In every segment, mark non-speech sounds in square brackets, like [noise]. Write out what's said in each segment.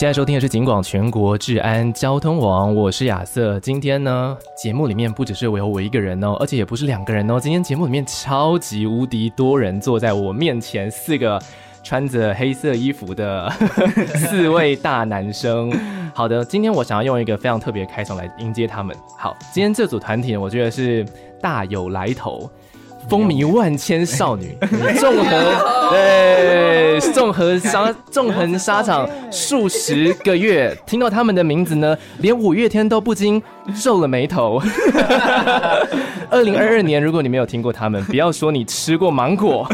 现在收听的是警广全国治安交通网，我是亚瑟。今天呢，节目里面不只是我有我一个人哦，而且也不是两个人哦。今天节目里面超级无敌多人坐在我面前，四个穿着黑色衣服的 [laughs] 四位大男生。好的，今天我想要用一个非常特别的开场来迎接他们。好，今天这组团体，我觉得是大有来头。风靡万千少女，[laughs] 纵横对，纵横沙纵横沙场数十个月，听到他们的名字呢，连五月天都不禁皱了眉头。[laughs] 二零二二年，如果你没有听过他们，不要说你吃过芒果，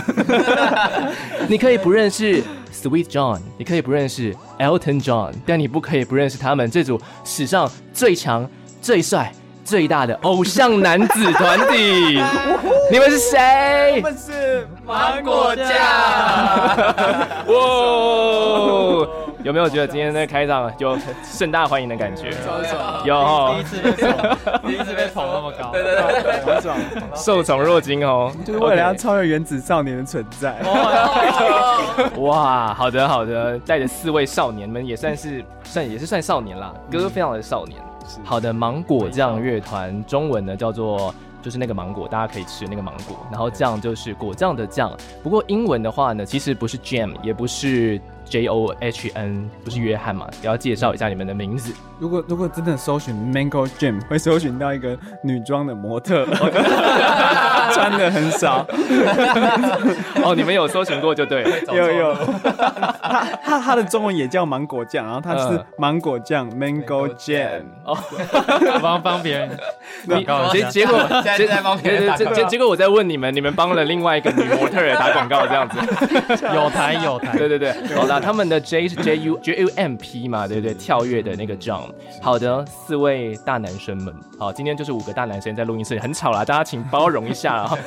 [laughs] 你可以不认识 Sweet John，你可以不认识 Elton John，但你不可以不认识他们这组史上最强、最帅。最大的偶像男子团体，你们是谁？我们是芒果酱。[laughs] 哇！有没有觉得今天的开场有盛大欢迎的感觉？有，第一次被捧，第一次被捧那么高，对对对，很爽，受宠若惊哦，就是为了要超越原子少年的存在。[laughs] 哇，好的好的，带着四位少年们也算是算也是算少年啦，歌非常的少年。好的，芒果酱乐团，中文呢叫做就是那个芒果，大家可以吃那个芒果，然后酱就是果酱的酱。不过英文的话呢，其实不是 Jam，也不是 J O H N，不是约翰嘛，也要介绍一下你们的名字。如果如果真的搜寻 Mango Jam，会搜寻到一个女装的模特，[laughs] 穿的很少。[laughs] 哦，你们有搜寻过就对了，[laughs] 有有。他他他的中文也叫芒果酱，然后他是芒果酱 Mango Jam。哦，帮帮别人。你结结果现在帮别人结结结果我在问你们，你们帮了另外一个女模特也打广告这样子。有台有台。对对对，好了，他们的 J 是 J U J U M P 嘛，对不对？跳跃的那个 John。好的，四位大男生们，好，今天就是五个大男生在录音室，很吵啦，大家请包容一下啊。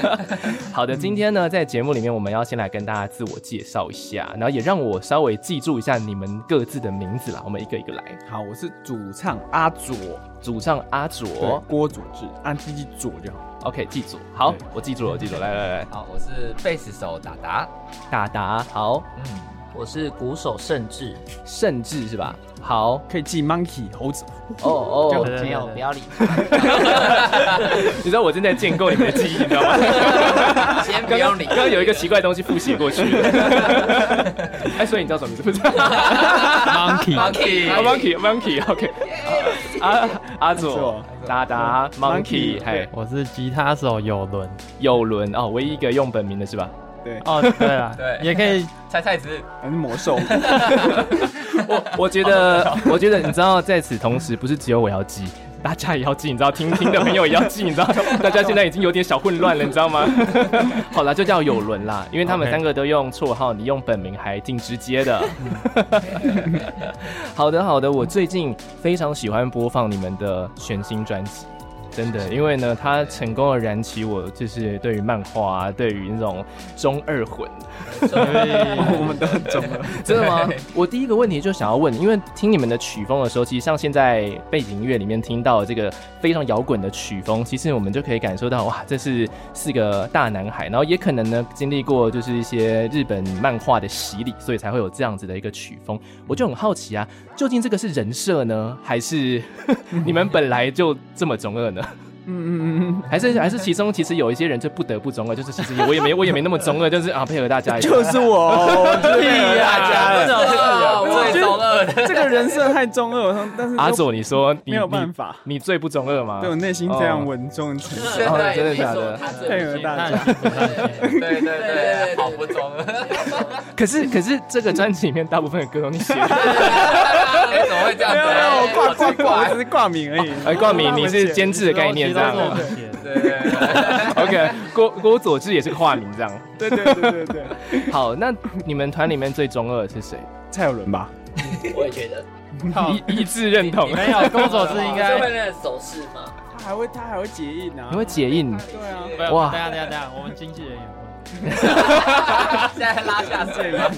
[laughs] 好的，今天呢，在节目里面，我们要先来跟大家自我介绍一下，然后也让我稍微记住一下你们各自的名字啦。我们一个一个来。好，我是主唱阿左，主唱阿左，郭祖智，按自己左就好。OK，记住。好，我记住了，我记住了。来来来，好，我是贝斯手达达，达达，好，嗯，我是鼓手盛智，盛智是吧？好，可以记 monkey 猴子。哦哦，[laughs] 没有，不要理。[laughs] 你知道我正在建构你们的记忆，你知道吗？[laughs] 先不用理。刚刚有一个奇怪的东西复习过去。哎，所以你知道什么名字？Monkey，Monkey，Monkey，Monkey，OK。阿阿左，达达，Monkey，嘿，我是吉他手有伦，有伦哦，唯一一个用本名的是吧？对，哦，对啊，[laughs] 对，也可以 [laughs] 猜猜词，还是魔兽。[laughs] 我我觉得，我觉得你知道，在此同时，不是只有我要记，大家也要记，你知道，听听的朋友也要记，你知道，大家现在已经有点小混乱了，你知道吗？好了，就叫有伦啦，因为他们三个都用绰号，你用本名还挺直接的。好的，好的，我最近非常喜欢播放你们的全新专辑。真的，因为呢，他成功的燃起我，就是对于漫画啊，对于那种中二魂，所以 [laughs] 我们都很中二。真的吗？我第一个问题就想要问，因为听你们的曲风的时候，其实像现在背景音乐里面听到这个非常摇滚的曲风，其实我们就可以感受到，哇，这是四个大男孩，然后也可能呢经历过就是一些日本漫画的洗礼，所以才会有这样子的一个曲风。我就很好奇啊，究竟这个是人设呢，还是 [laughs] 你们本来就这么中二呢？嗯嗯嗯，还是还是其中其实有一些人就不得不中二，就是其实我也没我也没 [laughs] 那么中二，就是啊配合大家，[laughs] 就是我，配合大家。了，最中二。的这个人设太中二，但是阿左你说没有办法，你最不中二吗？对我内心这样稳重，真的。假的？配合大家，对对对，好不中二。可是可是这个专辑里面大部分的歌都你写的，[laughs] 怎么会这样子？挂挂挂，只是挂名而已。哎，挂名你是监制的概念。这样。对对对。[laughs] OK，郭郭佐志也是个化名这样。对对对对对。好，那你们团里面最中二的是谁？蔡有伦吧？我也觉得。一一致认同。没有，郭佐志应该 [laughs] 会那个手势吗？他还会他还会结印啊？你会结印？对啊。哇！等下等下等下，我们经纪人也会。[laughs] 现在拉下线了，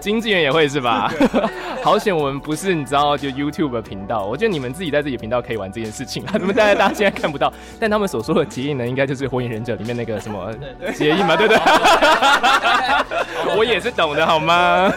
经纪人也会是吧？[laughs] 好险我们不是你知道就 YouTube 的频道，我觉得你们自己在自己频道可以玩这件事情啊，怎么大家大家现在看不到？但他们所说的结印呢，应该就是火影忍者里面那个什么 [laughs] 结印嘛，对不对？我也是懂的好吗？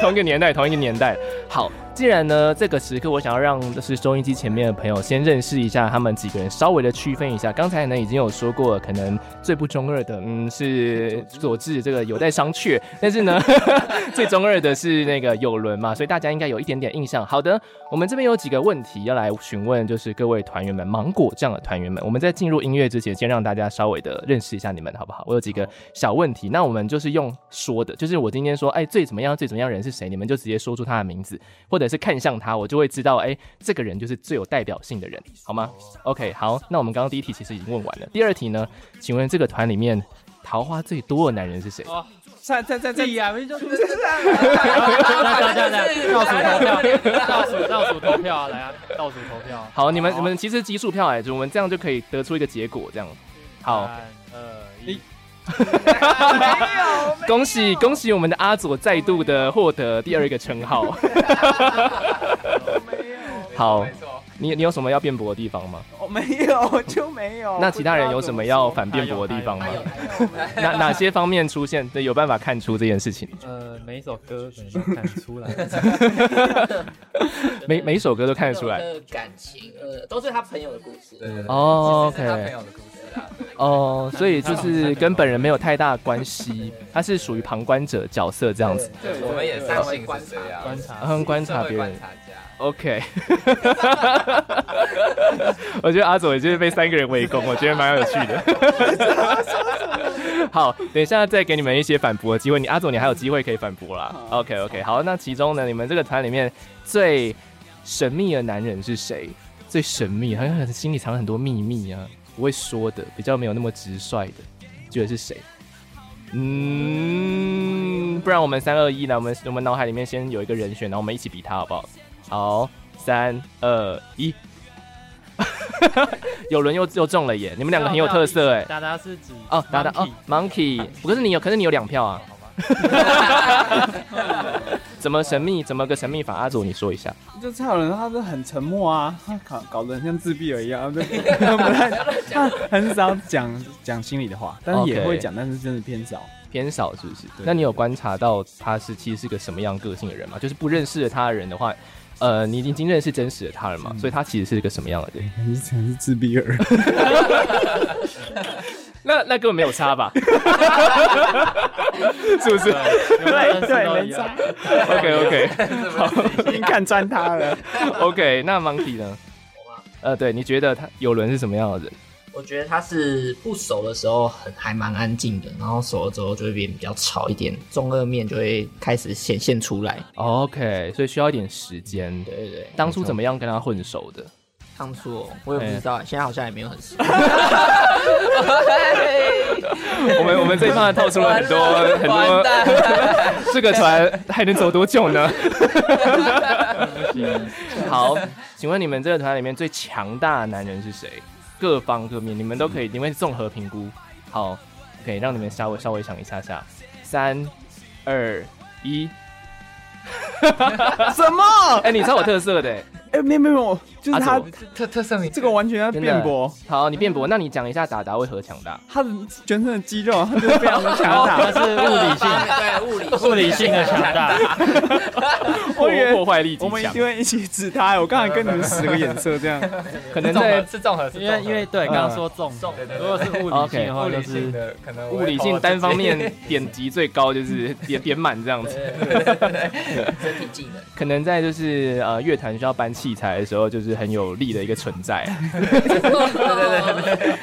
同一个年代，同一个年代，好。既然呢，这个时刻我想要让就是收音机前面的朋友先认识一下他们几个人，稍微的区分一下。刚才呢已经有说过，可能最不中二的，嗯，是佐治，这个有待商榷。但是呢，[laughs] 最中二的是那个有伦嘛，所以大家应该有一点点印象。好的，我们这边有几个问题要来询问，就是各位团员们，芒果酱的团员们。我们在进入音乐之前，先让大家稍微的认识一下你们，好不好？我有几个小问题，那我们就是用说的，就是我今天说，哎，最怎么样，最怎么样人是谁？你们就直接说出他的名字，或者。是看向他，我就会知道，哎、欸，这个人就是最有代表性的人，好吗？OK，好，那我们刚刚第一题其实已经问完了。第二题呢？请问这个团里面桃花最多的男人是谁？哦，在在在在呀，没就这样。来来来，倒数投票，倒数倒数投票啊，来啊，倒数投票。好，你们你们其实奇数票来着，我们这样就可以得出一个结果，这样。好，三二一。[laughs] 没有，恭喜恭喜我们的阿佐再度的获得第二个称号。[laughs] 没有，好，你你有什么要辩驳的地方吗？我没有，就没有。那其他人有什么要反辩驳的地方吗？[laughs] 哪哪些方面出现？对，有办法看出这件事情？呃，每一首歌可能都看得出来。每每一首歌都看得出来。感情，呃，都是他朋友的故事。哦，OK。[laughs] 哦，所以就是跟本人没有太大关系，他是属于旁观者角色这样子。对，我们也是会观察，观察，嗯，观察别人。OK。[laughs] 我觉得阿佐也就是被三个人围攻，我觉得蛮有趣的。[laughs] 好，等一下再给你们一些反驳的机会。你阿佐，你还有机会可以反驳啦。OK，OK，好，那其中呢，你们这个团里面最神秘的男人是谁？最神秘，好像心里藏了很多秘密啊。不会说的，比较没有那么直率的，觉得是谁？嗯，不然我们三二一来，我们我们脑海里面先有一个人选，然后我们一起比他好不好？好，三二一，[laughs] 有人又又中了耶！你们两个很有特色哎。达达是指哦，达达哦，Monkey，可是你有，可是你有两票啊。[laughs] 怎么神秘？怎么个神秘法？阿祖，你说一下。就蔡有伦，他是很沉默啊，他搞搞得很像自闭儿一样，对，[laughs] 他很少讲讲心里的话，但是也会讲，但是真的偏少，偏少是不是？那你有观察到他是其实是个什么样个性的人吗？就是不认识的他的人的话，呃，你已经认识真实的他了嘛？所以他其实是一个什么样的人？[laughs] 你才是自闭儿。那那根本没有差吧？[laughs] [laughs] 是不是？对对，没差。[laughs] OK OK，好，已经看穿他了。OK，那 Monkey 呢？呃，对，你觉得他有伦是什么样的人？我觉得他是不熟的时候很还蛮安静的，然后熟了之后就会变比较吵一点，中二面就会开始显现出来。OK，所以需要一点时间。对对对，当初怎么样跟他混熟的？当初哦，我也不知道，现在好像也没有很熟。[laughs] [laughs] 我们我们这一趴套出了很多很多，[laughs] 这个船还能走多久呢？好，请问你们这个团里面最强大的男人是谁？各方各面，你们都可以，你们综合评估。好，可以让你们稍微稍微想一下下。三、二、一。什么？哎，你超有特色的。哎，没有没有，就是他特特色，这个完全要辩驳。好，你辩驳，那你讲一下达达为何强大？他的全身的肌肉，他就是非常的强大，他是物理性，[laughs] 对物理物理性的强大。[laughs] 破破坏力，我们一定会一起指他。我刚才跟你们使个眼色，这样 [laughs] 可能在是综合，因为因为对刚刚说重重，如果是物理性的话，就是可能物理性单方面点击最高，就是点点满这样子。身体技能，可能在就是呃乐坛需要搬器材的时候，就是很有力的一个存在。对对对对。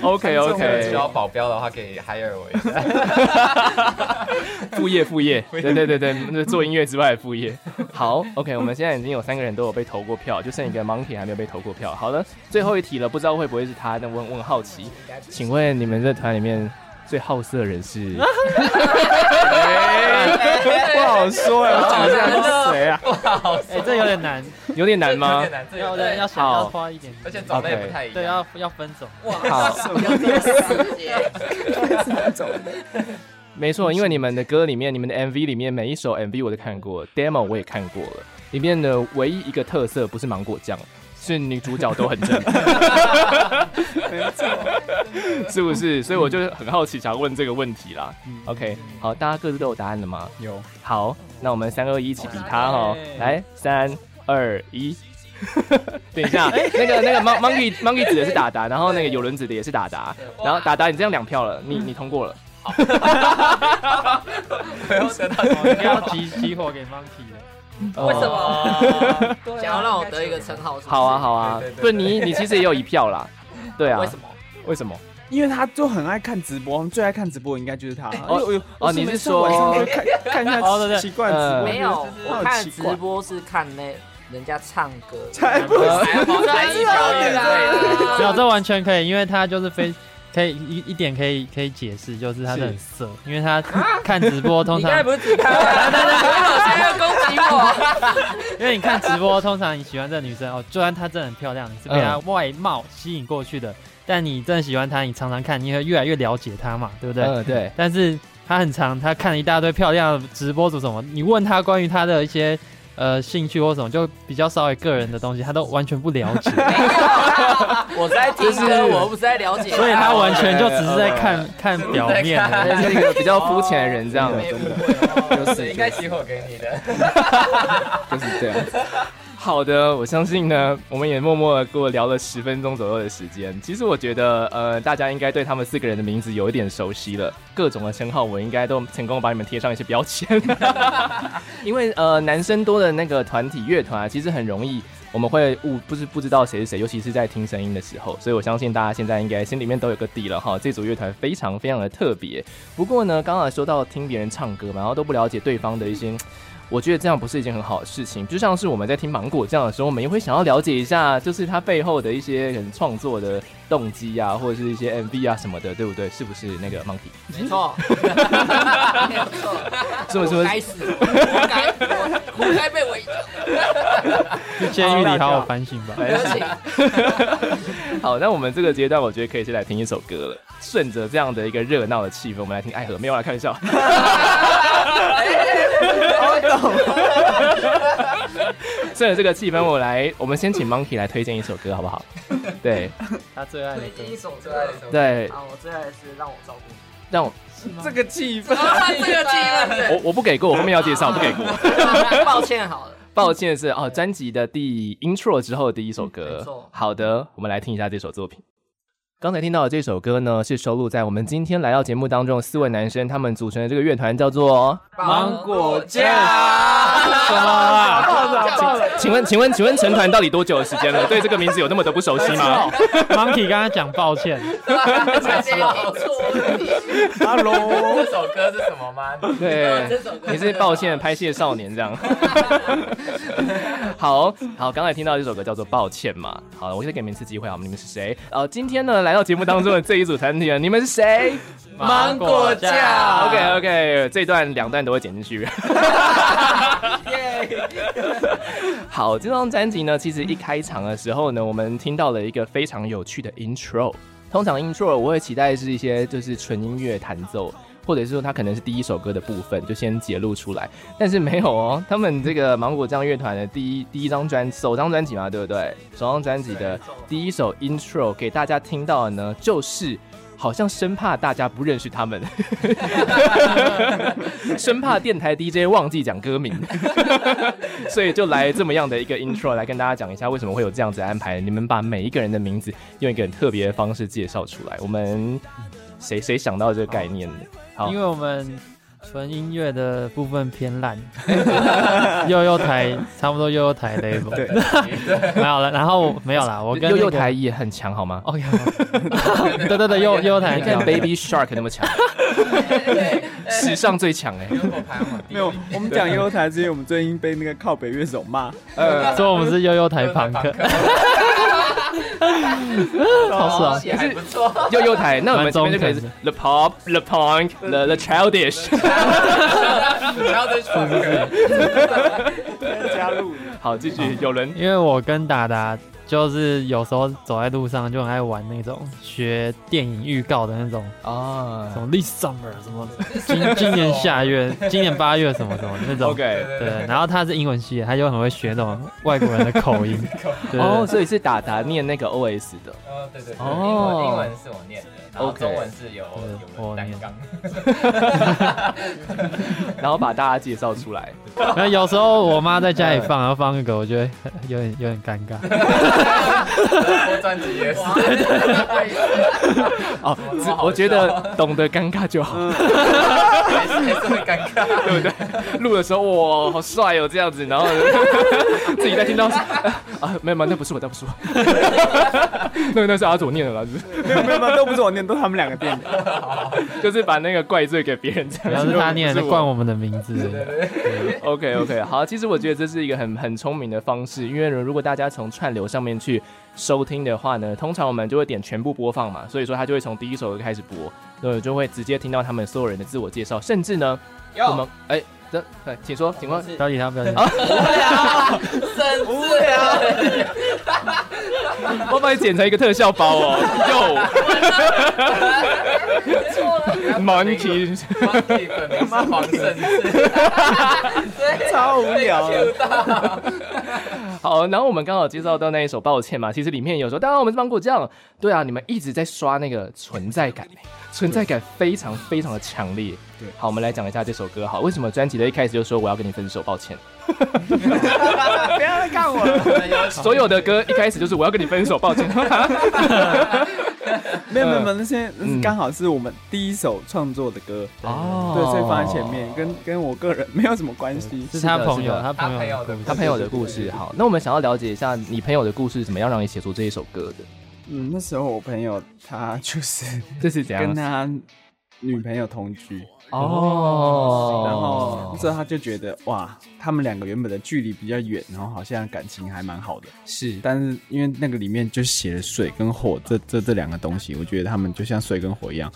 OK OK，需要保镖的话可以 hire 我一下。[laughs] 副业副业，对对对对，做音乐之外的副业。好，OK，我们现在已经有三个人都有被投过票，就剩一个 Monkey 还没有被投过票。好了，最后一题了，不知道会不会是他？那我我很好奇，请问你们这团里面最好色的人是？[laughs] 不好说呀，我讲一下是谁啊？不好，哎，这有点难，有点难吗？有点难，这要要想要花一点，而且种类不太一样。对，要要分种。哇，好，[laughs] 没错，因为你们的歌里面，你们的 MV 里面每一首 MV 我都看过，demo 我也看过了，里面的唯一一个特色不是芒果酱。是女主角都很正，没错，是不是？所以我就很好奇，想要问这个问题啦。OK，好，大家各自都有答案了吗？有。好，那我们三二一一起比他哈，来，三二一。[laughs] 等一下，那个那个 Monkey Monkey 指的是达达，然后那个有轮子的也是达达，然后达达你这样两票了，你你通过了。好，[laughs] 不要得到什么，你要集集火给 Monkey 了。为什么？想要让我得一个称号？好啊，好啊，不你，你其实也有一票啦。[laughs] 对啊。为什么？为什么？因为他就很爱看直播，最爱看直播应该就是他。哦哦，你是说看 [laughs] 看一下奇怪直播？没有，我看直播是看那人家唱歌，才不是 [laughs] 才艺表演啦。没有，这完全可以，因为他就是非。可以一一点可以可以解释，就是他的很色，因为他看直播通常。不是只看？来来来，不要攻击我。因为你看直播，通常你喜欢这个女生哦，就算她真的很漂亮，你是被她外貌吸引过去的。但你真的喜欢她，你常常看，你会越来越了解她嘛，对不对？嗯，对。但是她很长，她看了一大堆漂亮的直播主什么，你问她关于她的一些。呃，兴趣或什么就比较稍微个人的东西，他都完全不了解。[laughs] 我在听歌，我不是在了解，所以他完全就只是在看 [laughs] 看表面，是一个比较肤浅的人这样的，就是应该起火给你的，[laughs] 就是这样。好的，我相信呢，我们也默默的跟我聊了十分钟左右的时间。其实我觉得，呃，大家应该对他们四个人的名字有一点熟悉了，各种的称号我应该都成功把你们贴上一些标签。因为呃，男生多的那个团体乐团啊，其实很容易我们会误不是不知道谁是谁，尤其是在听声音的时候。所以我相信大家现在应该心里面都有个底了哈。这组乐团非常非常的特别。不过呢，刚刚说到听别人唱歌嘛，然后都不了解对方的一些。我觉得这样不是一件很好的事情，就像是我们在听芒果这样的时候，我们也会想要了解一下，就是它背后的一些人创作的动机啊，或者是一些 MV 啊什么的，对不对？是不是那个 Monkey？没错，没有错，是不是？该死，活该，活该被围剿。[laughs] 去监狱里好好反省吧。反省。好，那我们这个阶段，我觉得可以先来听一首歌了。顺着这样的一个热闹的气氛，我们来听爱河。没有来开玩笑。好懂。[laughs] 顺着这个气氛，我来，我们先请 Monkey 来推荐一首歌，好不好？[laughs] 对，他最爱的第一首，最爱的一首。对，啊，我最爱的是让我照顾你。让我这个气氛，这个气氛，我我不给过，我后面要介绍，不给过。[laughs] 抱歉，好了。抱歉是哦，专辑的第 intro 之后的第一首歌。好的，我们来听一下这首作品。刚才听到的这首歌呢，是收录在我们今天来到节目当中四位男生他们组成的这个乐团，叫做芒果酱。什么？请问，请问，请问成团到底多久的时间了？对这个名字有那么的不熟悉吗？Monkey 刚刚讲抱歉。Hello，这首歌是什么吗？对，你是抱歉拍戏的少年这样。好好，刚才听到这首歌叫做抱歉嘛。好，我先给你们一次机会啊，你们是谁？呃，今天呢来。到节目当中的这一组团体，你们是谁？芒果酱。OK OK，这段两段都会剪进去。[laughs] 好，这张专辑呢，其实一开场的时候呢，我们听到了一个非常有趣的 intro。通常 intro 我会期待是一些就是纯音乐弹奏，或者是说它可能是第一首歌的部分就先揭露出来，但是没有哦。他们这个芒果酱乐团的第一第一张专首张专辑嘛，对不对？首张专辑的第一首 intro 给大家听到的呢，就是好像生怕大家不认识他们，[laughs] 生怕电台 DJ 忘记讲歌名，[laughs] 所以就来这么样的一个 intro 来跟大家讲一下为什么会有这样子的安排。你们把每一个人的名字用一个很特别的方式介绍出来，我们谁谁想到这个概念的？好，因为我们纯音乐的部分偏烂，[laughs] 悠悠台差不多悠悠台 level，对，[laughs] 没有了，然后没有啦，我跟悠悠台也很强，好吗？OK，对对对，幼幼 [laughs] 台，你看 Baby Shark 那么强，史上最强哎，没有，我们讲悠悠台之前我们最近被那个靠北乐手骂，呃，说我们是悠悠台朋克。[laughs] 好爽，也还不错。幼幼台，那我们这边就可以是 the pop, the punk, the the childish。[laughs] [laughs] 加入。好，继续。有人，因为我跟达达。就是有时候走在路上就很爱玩那种学电影预告的那种啊，什么 This Summer 什么今今年夏月、[laughs] 今年八月什么什么那种。OK，对。然后他是英文系的，他就很会学那种外国人的口音。[laughs] 哦，所以是达达念那个 OS 的。哦，对对对。哦，英文是我念的，然后中文是有有担纲。[laughs] 然后把大家介绍出来。然后有时候我妈在家里放，然后放一个，我觉得有点有点尴尬。我专辑也是，对对对。哦，我觉得懂得尴尬就好，还是还是会尴尬，对不对？录的时候哇，好帅哦，这样子，然后自己在听到啊，没有吗？那不是我，那不是我，那个那是阿祖念的啦，没有没有没有，都不是我念，都是他们两个念的，就是把那个怪罪给别人，主要是他念的，冠我们的名字。OK OK，好，其实我觉得这是一个很很聪明的方式，因为如果大家从串流上面去收听的话呢，通常我们就会点全部播放嘛，所以说他就会从第一首歌开始播，对，就会直接听到他们所有人的自我介绍，甚至呢，我们哎，这对，请说，请问。标题他标题。啊，无聊，我把你剪成一个特效包哦，[laughs] 哟名是黄胜志，超无聊。好，然后我们刚好介绍到那一首《抱歉》嘛，其实里面有时候，当然我们是芒果酱，对啊，你们一直在刷那个存在感，存在感非常非常的强烈。对，好，我们来讲一下这首歌，好，为什么专辑的一开始就说我要跟你分手？抱歉，[laughs] 不要再看我了，[laughs] 所有的歌一开始就是我要跟你分手，抱歉。[laughs] [laughs] 没有没有没有，那些刚好是我们第一首创作的歌。哦，对，所以放在前面，跟跟我个人没有什么关系，是他朋友，他朋友的，他朋友的故事。好，那我们想要了解一下你朋友的故事，怎么样让你写出这一首歌的？嗯，那时候我朋友他就是这是怎样？跟他女朋友同居。哦，然后所以他就觉得哇，他们两个原本的距离比较远，然后好像感情还蛮好的。是，但是因为那个里面就写了水跟火这这这两个东西，我觉得他们就像水跟火一样。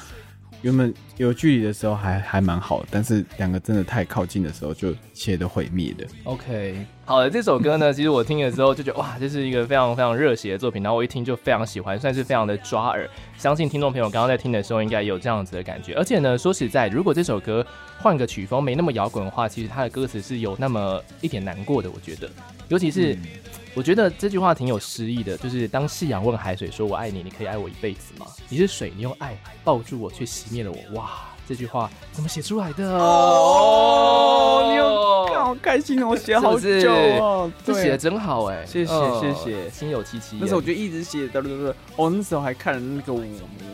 原本有距离的时候还还蛮好，但是两个真的太靠近的时候，就一切的毁灭的。OK，好的，这首歌呢，其实我听了之后就觉得哇，这是一个非常非常热血的作品，然后我一听就非常喜欢，算是非常的抓耳。相信听众朋友刚刚在听的时候应该有这样子的感觉。而且呢，说实在，如果这首歌换个曲风，没那么摇滚的话，其实它的歌词是有那么一点难过的，我觉得，尤其是。嗯我觉得这句话挺有诗意的，就是当夕阳问海水说“我爱你”，你可以爱我一辈子吗？你是水，你用爱抱住我，却熄灭了我。哇，这句话怎么写出来的？哦，你有看好开心哦，我写好久哦，这写的真好哎，谢谢谢谢，心有戚戚。那时候我就一直写，对对对，哦，那时候还看了那个我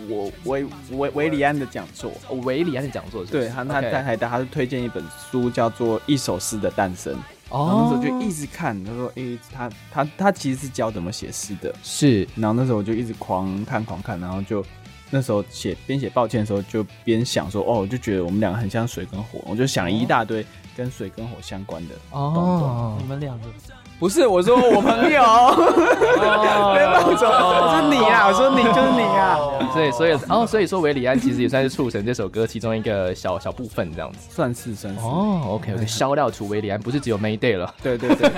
我维维维里安的讲座，维里安的讲座，对，他他在台大，他是推荐一本书，叫做《一首诗的诞生》。然后那时候就一直看，他说：“诶，他他他其实是教怎么写诗的。”是。然后那时候我就一直狂看狂看，然后就那时候写边写抱歉的时候，就边想说：“哦，我就觉得我们两个很像水跟火。”我就想了一大堆跟水跟火相关的哦。你们两个。不是，我说我朋友，别乱说，我说你啊，我说你就是你啊，所以所以哦，所以说韦礼安其实也算是促成这首歌其中一个小小部分这样子，算是算是哦，OK OK，销料除韦礼安不是只有 Mayday 了，对对对，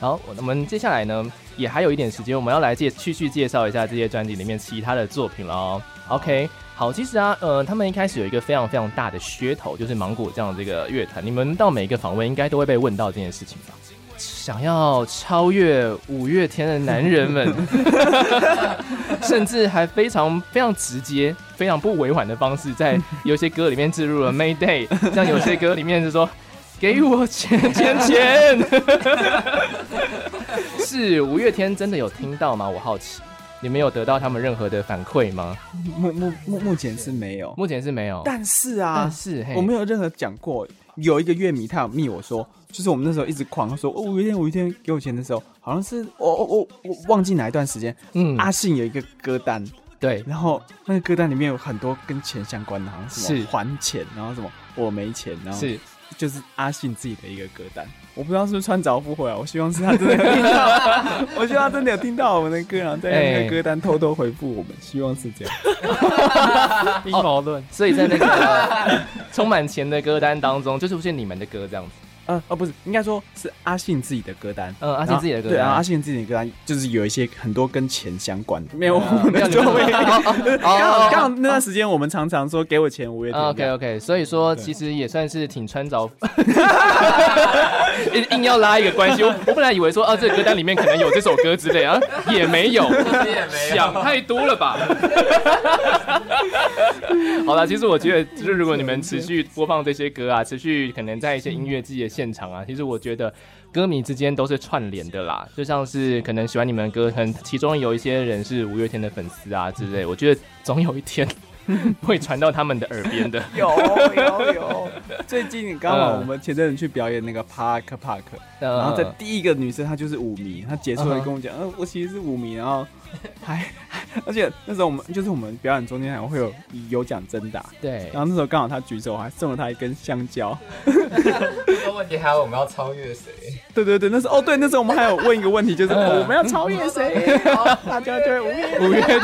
好，我们接下来呢也还有一点时间，我们要来介继续介绍一下这些专辑里面其他的作品了哦，OK。好，其实啊，呃，他们一开始有一个非常非常大的噱头，就是芒果这样这个乐团。你们到每一个访问，应该都会被问到这件事情吧？想要超越五月天的男人们，[laughs] 甚至还非常非常直接、非常不委婉的方式，在有些歌里面置入了 Mayday，像有些歌里面是说“给我钱钱钱”，[laughs] 是五月天真的有听到吗？我好奇。你们有得到他们任何的反馈吗？目目目目前是没有，目前是没有。但是啊，但是我没有任何讲过。有一个乐迷他有密我说，就是我们那时候一直狂说，哦，五月天五月天给我钱的时候，好像是我我我我忘记哪一段时间，嗯，阿信有一个歌单，对，然后那个歌单里面有很多跟钱相关的，好像什么还钱，然后什么我没钱，然后是就是阿信自己的一个歌单。我不知道是不是穿凿附会啊，我希望是他真的有听到，我希望他真的有听到我们的歌，然后在那个歌单偷偷回复我们，希望是这样。[laughs] 阴谋论，所以在那个充满钱的歌单当中，就出现你们的歌这样子。嗯，哦，不是，应该说是阿信自己的歌单。呃，阿信自己的歌单。对啊，阿信自己的歌单就是有一些很多跟钱相关的。没有，没有，没有。[laughs] 刚好刚好那段时间我们常常说给我钱，五月天。OK OK，所以说其实也算是挺穿凿，[laughs] 硬硬要拉一个关系。我我本来以为说啊，这个歌单里面可能有这首歌之类啊，[laughs] 也没有，也没有，想太多了吧。好了，其实我觉得就是如果你们持续播放这些歌啊，持续可能在一些音乐季的。现场啊，其实我觉得歌迷之间都是串联的啦，就像是可能喜欢你们的歌，可能其中有一些人是五月天的粉丝啊 [laughs] 之类，我觉得总有一天。[laughs] 会传到他们的耳边的。[laughs] 有有有，最近刚好我们前阵子去表演那个 Park Park，然后在第一个女生她就是舞迷，她结束了跟我讲，呃，我其实是舞迷，然后 [laughs] 还 [laughs] 而且那时候我们就是我们表演中间还会有有奖征答，对，然后那时候刚好他举手，我还送了他一根香蕉。[laughs] 这个问题还有我们要超越谁？对对对，那时候哦对，那时候我们还有问一个问题，就是我们要超越谁？大家对五月五月天，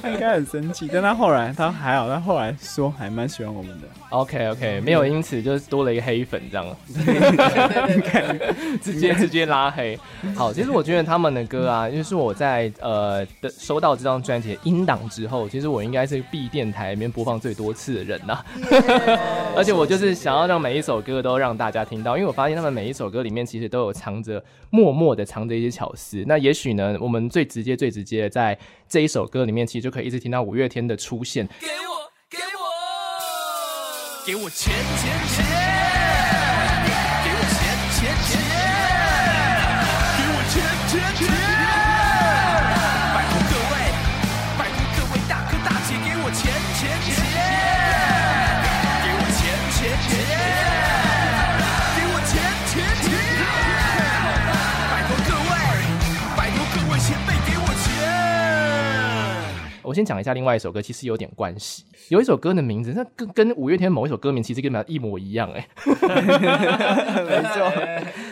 他应该很生气。但他后来他还好，他后来说还蛮喜欢我们的。OK OK，没有因此就是多了一个黑粉这样，[laughs] [laughs] 直接直接拉黑。好，其实我觉得他们的歌啊，因为是我在呃的收到这张专辑的音档之后，其实我应该是 B 电台里面播放最多次的人呐、啊。[laughs] 而且我就是想要让每一首歌都让大家听到，因为我发现他们每一首歌里面其实都有藏着默默的藏着一些巧思。那也许呢，我们最直接最直接的在这一首歌里面，其实就可以一直听到五月天的出现。给我，给我，给我钱钱钱。我先讲一下另外一首歌，其实有点关系。有一首歌的名字，那跟跟五月天某一首歌名其实根本一模一样哎。[laughs] 没错，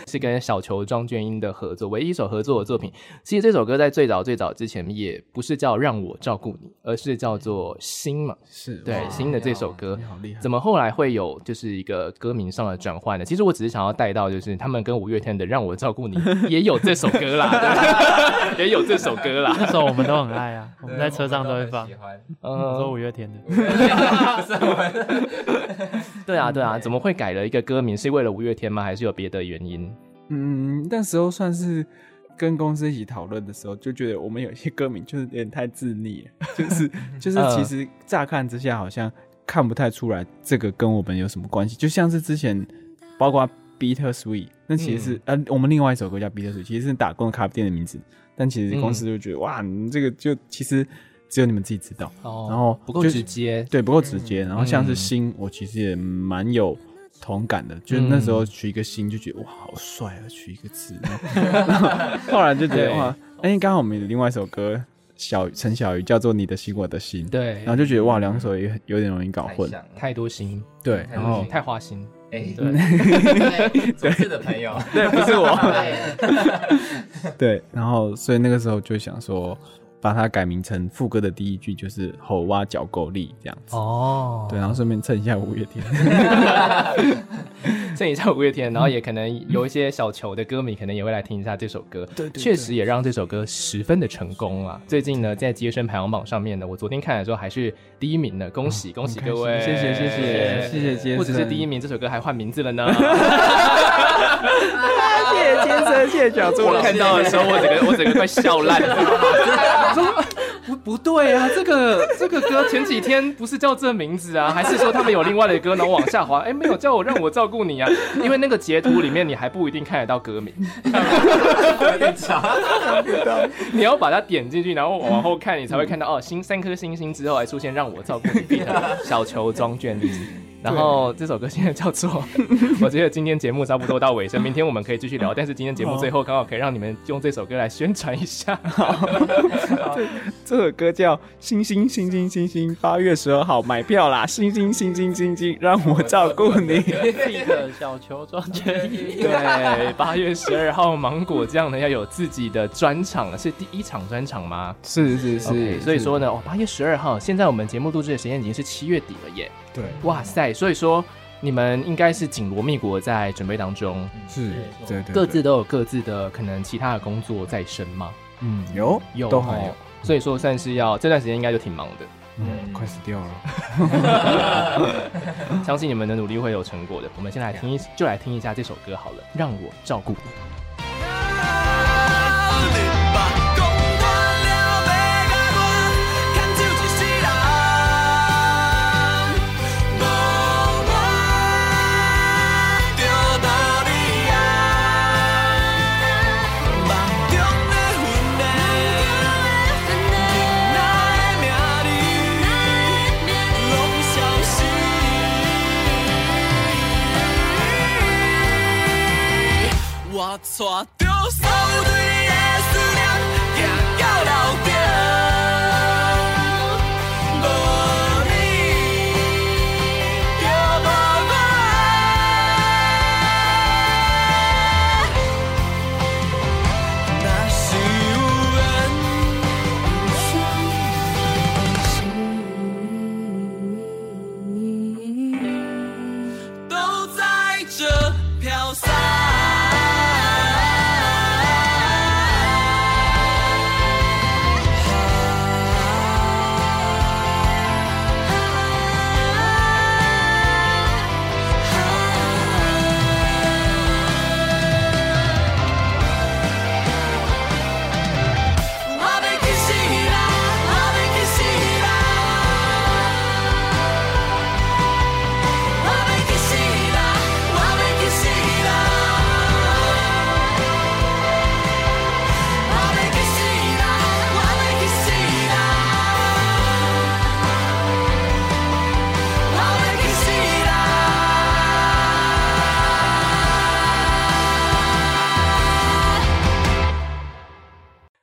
是跟小球庄娟英的合作，唯一一首合作的作品。其实这首歌在最早最早之前也不是叫让我照顾你，而是叫做心嘛。是对心的这首歌，你好厉害。怎么后来会有就是一个歌名上的转换呢？其实我只是想要带到，就是他们跟五月天的让我照顾你也有这首歌啦，也有这首歌啦。[laughs] 那首我们都很爱啊，我们在车上。都会放，嗯，说五月天的，[laughs] [laughs] 对啊，对啊，怎么会改了一个歌名？是为了五月天吗？还是有别的原因？嗯，那时候算是跟公司一起讨论的时候，就觉得我们有些歌名就是有点太自腻了，[laughs] 就是就是其实乍看之下好像看不太出来这个跟我们有什么关系，就像是之前包括 Bitter Sweet，那其实是、嗯、呃我们另外一首歌叫 Bitter Sweet，其实是打工的咖啡店的名字，但其实公司就觉得、嗯、哇，你这个就其实。只有你们自己知道，哦、然后不够直接，对，不够直接。嗯、然后像是心，我其实也蛮有同感的，嗯、就是那时候取一个心就觉得哇，好帅啊，取一个字。[laughs] 后来就觉得哇，哎，刚好我们有另外一首歌，小陈小鱼叫做你的心我的心，对，然后就觉得哇，两首也有点容易搞混，太多心，对，然后太花心，哎，对，不是 [laughs] 的朋友，对，不是我，对，然后所以那个时候就想说。把它改名成副歌的第一句就是“吼哇脚够力”这样子。哦，对，然后顺便蹭一下五月天，[laughs] 蹭一下五月天，然后也可能有一些小球的歌迷可能也会来听一下这首歌，对，确实也让这首歌十分的成功啊！最近呢，在接生排行榜上面呢，我昨天看的时候还是第一名呢，恭喜恭喜各位，谢谢谢谢谢谢街声，不只是第一名，这首歌还换名字了呢。[laughs] 谢谢杰森，谢谢小猪。我看到的时候，我整个我整个快笑烂了。[laughs] [laughs] 不不对啊，这个 [laughs] 这个歌前几天不是叫这名字啊，还是说他们有另外的歌，然后往下滑？哎，没有叫我让我照顾你啊，[laughs] 因为那个截图里面你还不一定看得到歌名，有点长，你要把它点进去，然后往后看，你才会看到哦，星三颗星星之后还出现让我照顾你小球装眷侣。然后这首歌现在叫做，我觉得今天节目差不多到尾声，明天我们可以继续聊，但是今天节目最后刚好可以让你们用这首歌来宣传一下。[laughs] 好，[laughs] 这首歌叫《星星星星星星》，八月十二号买票啦！星星星星星星，让我照顾你。[laughs] 一个小球装圈。对，八月十二号，芒果酱呢要有自己的专场了，是第一场专场吗？是是是，okay, 所以说呢，哦，八月十二号，现在我们节目录制的时间已经是七月底了耶。对，哇塞！所以说你们应该是紧锣密鼓在准备当中，是，对对，各自都有各自的可能其他的工作在身吗？嗯，有有都还有，所以说算是要这段时间应该就挺忙的，嗯，快死掉了。[laughs] 相信你们的努力会有成果的。我们先来听一，就来听一下这首歌好了，让我照顾你。抓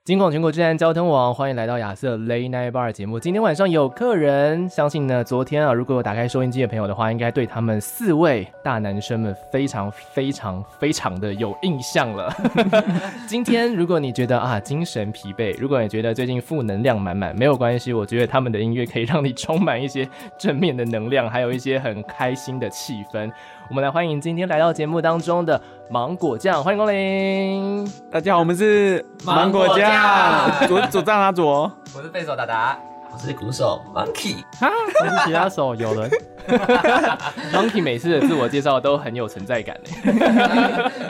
金广全国治安交通网，欢迎来到亚瑟 Late Night Bar 节目。今天晚上有客人，相信呢，昨天啊，如果有打开收音机的朋友的话，应该对他们四位大男生们非常非常非常的有印象了。[laughs] 今天如果你觉得啊精神疲惫，如果你觉得最近负能量满满，没有关系，我觉得他们的音乐可以让你充满一些正面的能量，还有一些很开心的气氛。我们来欢迎今天来到节目当中的芒果酱，欢迎光临！大家好，我们是芒果酱，左左站阿左，我是贝手达达。我是鼓手 Monkey，哈，我是吉他手有人。[laughs] Monkey 每次的自我介绍都很有存在感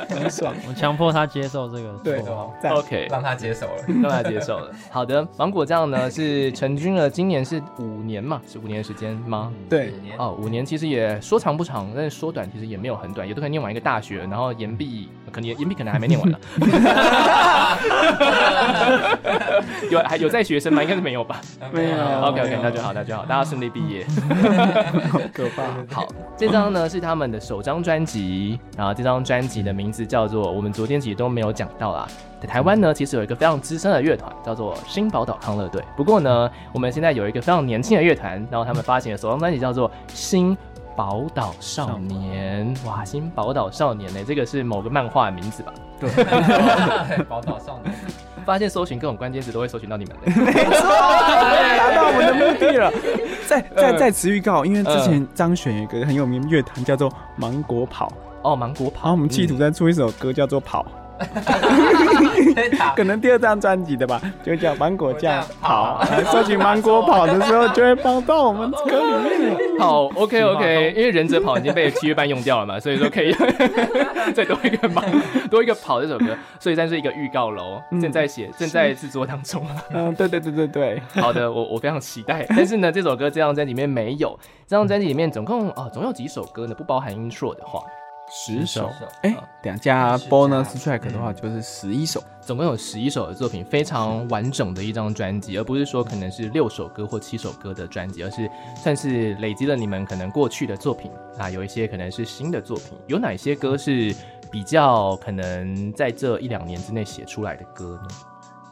很爽。我强迫他接受这个，对，OK，让他接受了，让他接受了。好的，芒果酱呢是成军了，今年是五年嘛，是五年的时间吗？对，哦，五年其实也说长不长，但是说短其实也没有很短，也都可以念完一个大学，然后延毕，可能延毕可能还没念完呢。[laughs] [laughs] 有还有在学生吗？应该是没有吧？没有。OK OK，那就好，那就好，大家顺利毕业。[laughs] 可怕。好，这张呢是他们的首张专辑，然后这张专辑的名字叫做我们昨天其实都没有讲到啦。在台湾呢，其实有一个非常资深的乐团叫做新宝岛康乐队。不过呢，我们现在有一个非常年轻的乐团，然后他们发行的首张专辑叫做新宝岛少年。哇，新宝岛少年呢，这个是某个漫画的名字吧？对，[laughs] [laughs] 宝岛少年。发现搜寻各种关键词都会搜寻到你们的，[laughs] 没错，达到我们的目的了。[laughs] 在在在此预告，因为之前张悬有一个很有名乐团叫做芒果跑，哦，芒果跑，然后我们企图再出一首歌叫做跑，[laughs] 可能第二张专辑的吧，就叫芒果酱跑，说起芒果跑的时候就会跑到我们歌里面。[laughs] 好，OK OK，因为忍者跑已经被七月半用掉了嘛，所以说可以 [laughs] 再多一个芒，多一个跑这首歌，所以算是一个预告喽，正在写，正在制作当中。嗯，对对对对对，好的，我我非常期待。但是呢，这首歌这张专辑里面没有，这张专辑里面总共啊总有几首歌呢？不包含 intro 的话。十首，哎，两加 bonus track 的话就是十一首，总共有十一首的作品，非常完整的一张专辑，而不是说可能是六首歌或七首歌的专辑，而是算是累积了你们可能过去的作品啊，有一些可能是新的作品，有哪些歌是比较可能在这一两年之内写出来的歌呢？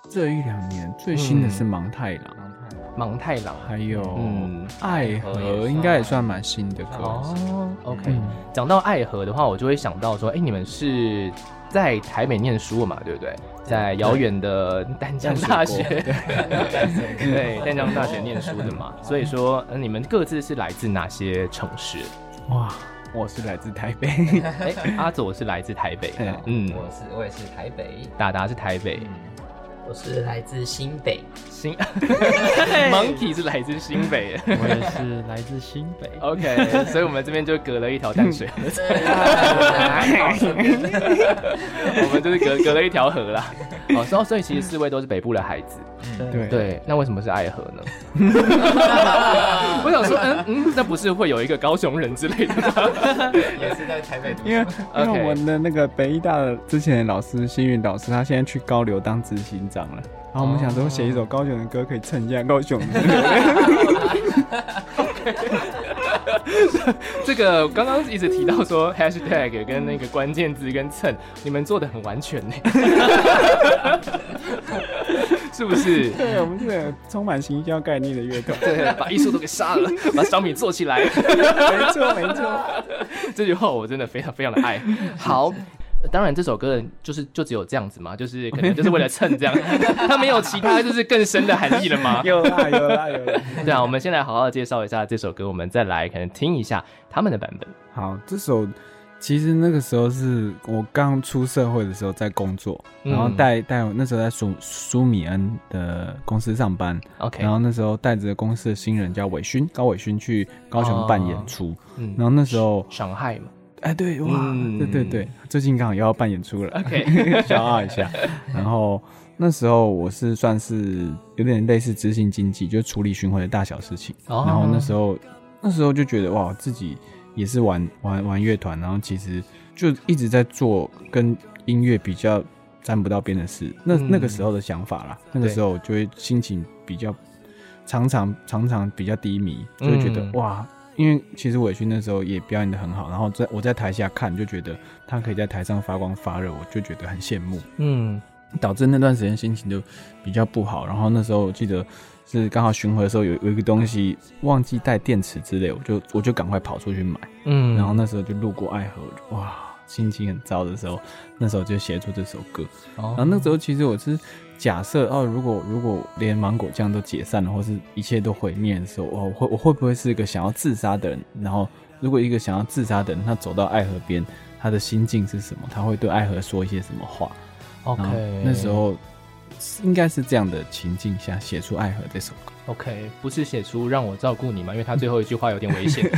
这一两年最新的是芒太郎。芒太郎，还有嗯，爱河应该也算蛮新的歌。哦。OK，讲、嗯、到爱河的话，我就会想到说，哎、欸，你们是在台北念书嘛，对不对？在遥远的丹江大学，对，淡江大学念书的嘛。[laughs] 所以说，你们各自是来自哪些城市？哇，我是来自台北，哎、欸，阿左是来自台北，[laughs] 嗯，我是我也是台北，达达是台北。我是来自新北，新 [laughs] Monkey 是来自新北，我也是来自新北。OK，所以我们这边就隔了一条淡水河，[laughs] 我们就是隔隔了一条河啦。哦，所以所以其实四位都是北部的孩子。对对，那为什么是爱河呢？[laughs] 我想说，嗯嗯，那不是会有一个高雄人之类的吗？也是在台北，因为因为我们的那个北医大的之前的老师幸运老师，他现在去高流当执行长了。然后我们想说写一首高雄的歌，可以蹭一下高雄。[laughs] 这个刚刚一直提到说 hashtag 跟那个关键字跟蹭，你们做的很完全呢。[laughs] 是不是？对，我们这个充满行销概念的乐团，对，把艺术都给杀了，[laughs] 把商品做起来。没错，没错，这句话我真的非常非常的爱。好，当然这首歌就是就只有这样子嘛，就是可能就是为了蹭这样，[laughs] 它没有其他就是更深的含义了吗？[laughs] 有啦，有啦，有啦。对啊，我们先来好好介绍一下这首歌，我们再来可能听一下他们的版本。好，这首。其实那个时候是我刚出社会的时候在工作，嗯、然后带带我那时候在苏苏米恩的公司上班，OK，然后那时候带着公司的新人叫伟勋高伟勋去高雄办演出，哦嗯、然后那时候上海嘛，哎对哇，嗯、对对对，最近刚好又要办演出了，OK，[laughs] 骄傲一下。然后那时候我是算是有点类似执行经济，就处理巡回的大小事情，哦、然后那时候那时候就觉得哇自己。也是玩玩玩乐团，然后其实就一直在做跟音乐比较沾不到边的事。那、嗯、那个时候的想法啦，那个时候就会心情比较常常常常比较低迷，就会觉得、嗯、哇，因为其实伟勋那时候也表演的很好，然后在我在台下看就觉得他可以在台上发光发热，我就觉得很羡慕。嗯，导致那段时间心情就比较不好。然后那时候我记得。是刚好巡回的时候有有一个东西忘记带电池之类，我就我就赶快跑出去买，嗯，然后那时候就路过爱河，哇，心情很糟的时候，那时候就写出这首歌。哦，然后那时候其实我是假设哦，如果如果连芒果酱都解散了，或是一切都毁灭的时候，我会我会不会是一个想要自杀的人？然后如果一个想要自杀的人，他走到爱河边，他的心境是什么？他会对爱河说一些什么话？OK，那时候。应该是这样的情境下写出《爱河》这首歌。OK，不是写出让我照顾你吗？因为他最后一句话有点危险。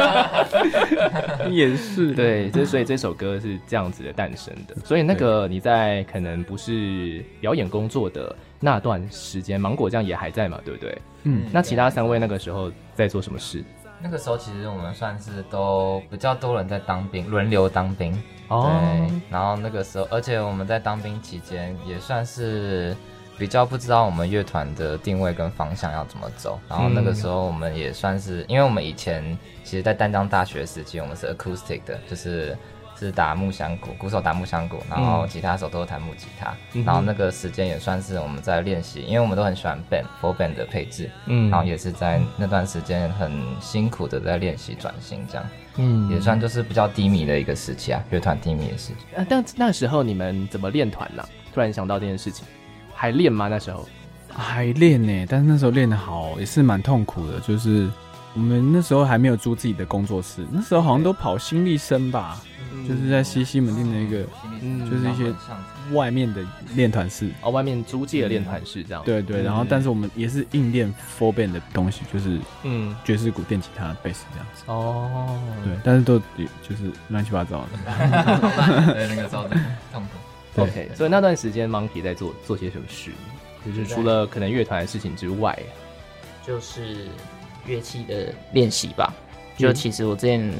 [laughs] 也是。对，这所以这首歌是这样子的诞生的。所以那个你在可能不是表演工作的那段时间，芒果酱也还在嘛？对不对？嗯。那其他三位那个时候在做什么事？那个时候其实我们算是都比较多人在当兵，轮流当兵。哦。对。然后那个时候，而且我们在当兵期间也算是比较不知道我们乐团的定位跟方向要怎么走。然后那个时候我们也算是，因为我们以前其实，在淡江大学时期，我们是 acoustic 的，就是。是打木箱鼓，鼓手打木箱鼓，然后吉他手都是弹木吉他，嗯、然后那个时间也算是我们在练习，因为我们都很喜欢 band full band 的配置，嗯，然后也是在那段时间很辛苦的在练习转型，这样，嗯，也算就是比较低迷的一个时期啊，乐团低迷的时期。啊，但那时候你们怎么练团呢？突然想到这件事情，还练吗？那时候还练呢，但是那时候练的好也是蛮痛苦的，就是我们那时候还没有租自己的工作室，那时候好像都跑新力生吧。就是在西西门町的一个，嗯，就是一些外面的练团室哦，外面租借的练团室这样。对对，然后但是我们也是硬练 four band 的东西，就是嗯，爵士鼓、电吉他、贝斯这样子。哦，对，但是都就是乱七八糟的。[laughs] 对，那个糟的痛苦。OK，所以那段时间 Monkey 在做做些什么事？就是除了可能乐团的事情之外，就是乐器的练习吧。就其实我之前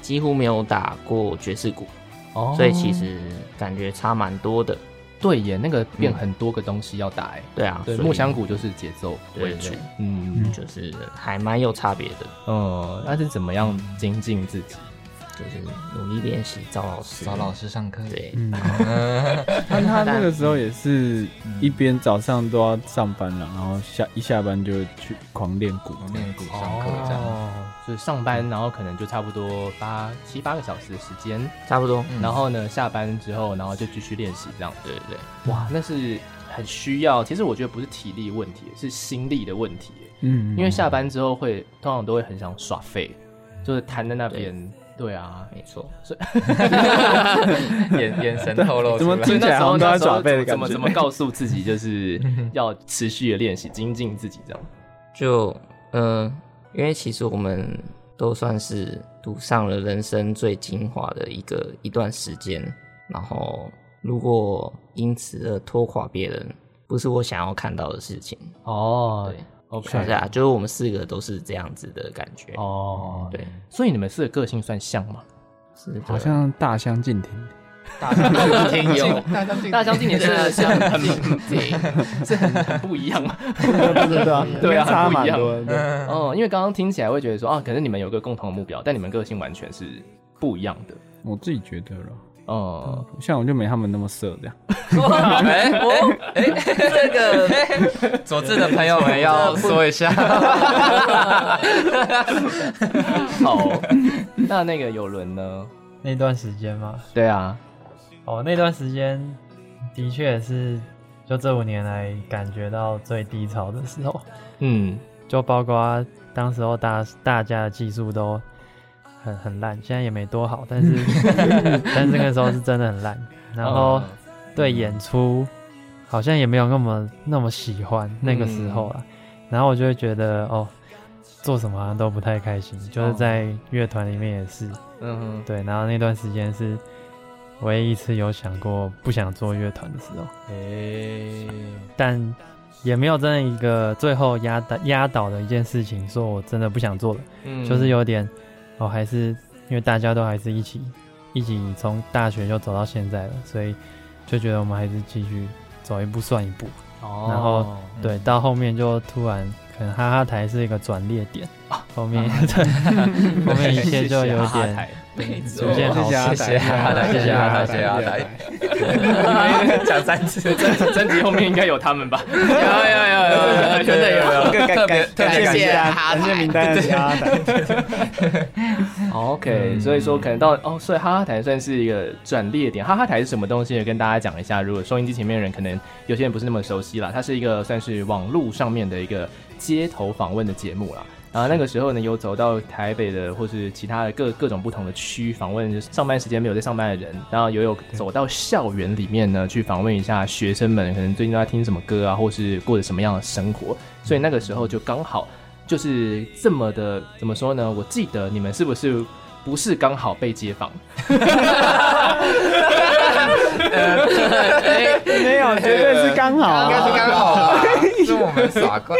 几乎没有打过爵士鼓，哦，所以其实感觉差蛮多的。对耶，那个变很多个东西要打哎。对啊，对，木箱鼓就是节奏为主，嗯，就是还蛮有差别的。嗯，那是怎么样精进自己？就是努力练习，找老师，找老师上课。对，[laughs] 但他那个时候也是一边早上都要上班了，然后下一下班就去狂练鼓，练鼓上课这样。哦，就是上班，然后可能就差不多八七八个小时的时间，差不多。然后呢，下班之后，然后就继续练习这样。对对对，哇，那是很需要。其实我觉得不是体力问题，是心力的问题。嗯，因为下班之后会通常都会很想耍废，就是瘫在那边。对啊，没错，所以 [laughs] 眼眼神透露，怎么听起来好像都要准备的感觉？怎么怎么告诉自己，就是要持续的练习，精进自己这样。[laughs] 就嗯、呃，因为其实我们都算是赌上了人生最精华的一个一段时间，然后如果因此而拖垮别人，不是我想要看到的事情哦。对。OK，啊，就是我们四个都是这样子的感觉哦。对，所以你们四个个性算像吗？是，好像大相径庭。大相径庭有，[laughs] 大相径庭是相很 [laughs] 是很很不一样嘛？[laughs] 对啊，对啊，差蛮多。哦，因为刚刚听起来会觉得说啊，可能你们有个共同的目标，但你们个性完全是不一样的。我自己觉得了。哦，像我就没他们那么色这样。[laughs] 哎，我哎，这个 [laughs] 佐治的朋友们要说一下。[laughs] 好，那那个有伦呢？那段时间吗？对啊。哦，那段时间的确是就这五年来感觉到最低潮的时候。嗯，就包括当时候大大家的技术都。很很烂，现在也没多好，但是 [laughs] 但是那个时候是真的很烂，然后对演出好像也没有那么那么喜欢那个时候啊，嗯、然后我就会觉得哦，做什么好像都不太开心，就是在乐团里面也是，嗯哼，对，然后那段时间是唯一一次有想过不想做乐团的时候，诶、欸，但也没有真的一个最后压倒压倒的一件事情，说我真的不想做了，嗯，就是有点。哦，还是因为大家都还是一起，一起从大学就走到现在了，所以就觉得我们还是继续走一步算一步。哦，然后对，到后面就突然可能哈哈台是一个转捩点，后面对，[laughs] 后面一切就有点。逐渐好，谢谢阿台，谢谢阿台，谢谢阿台。讲三次，专专辑后面应该有他们吧？有有有有，真的有有。特别特别感谢阿台，名单是阿台。OK，所以说可能到哦，所以哈哈台算是一个转捩点。哈哈台是什么东西？跟大家讲一下。如果收音机前面的人可能有些人不是那么熟悉啦，它是一个算是网络上面的一个街头访问的节目啦。然后那个时候呢，有走到台北的，或是其他的各各种不同的区访问，就是上班时间没有在上班的人，然后也有走到校园里面呢，去访问一下学生们，可能最近都在听什么歌啊，或是过着什么样的生活。所以那个时候就刚好就是这么的，怎么说呢？我记得你们是不是不是刚好被街访？[laughs] 呃，没有，绝对是刚好，应该是刚好，是我们耍怪，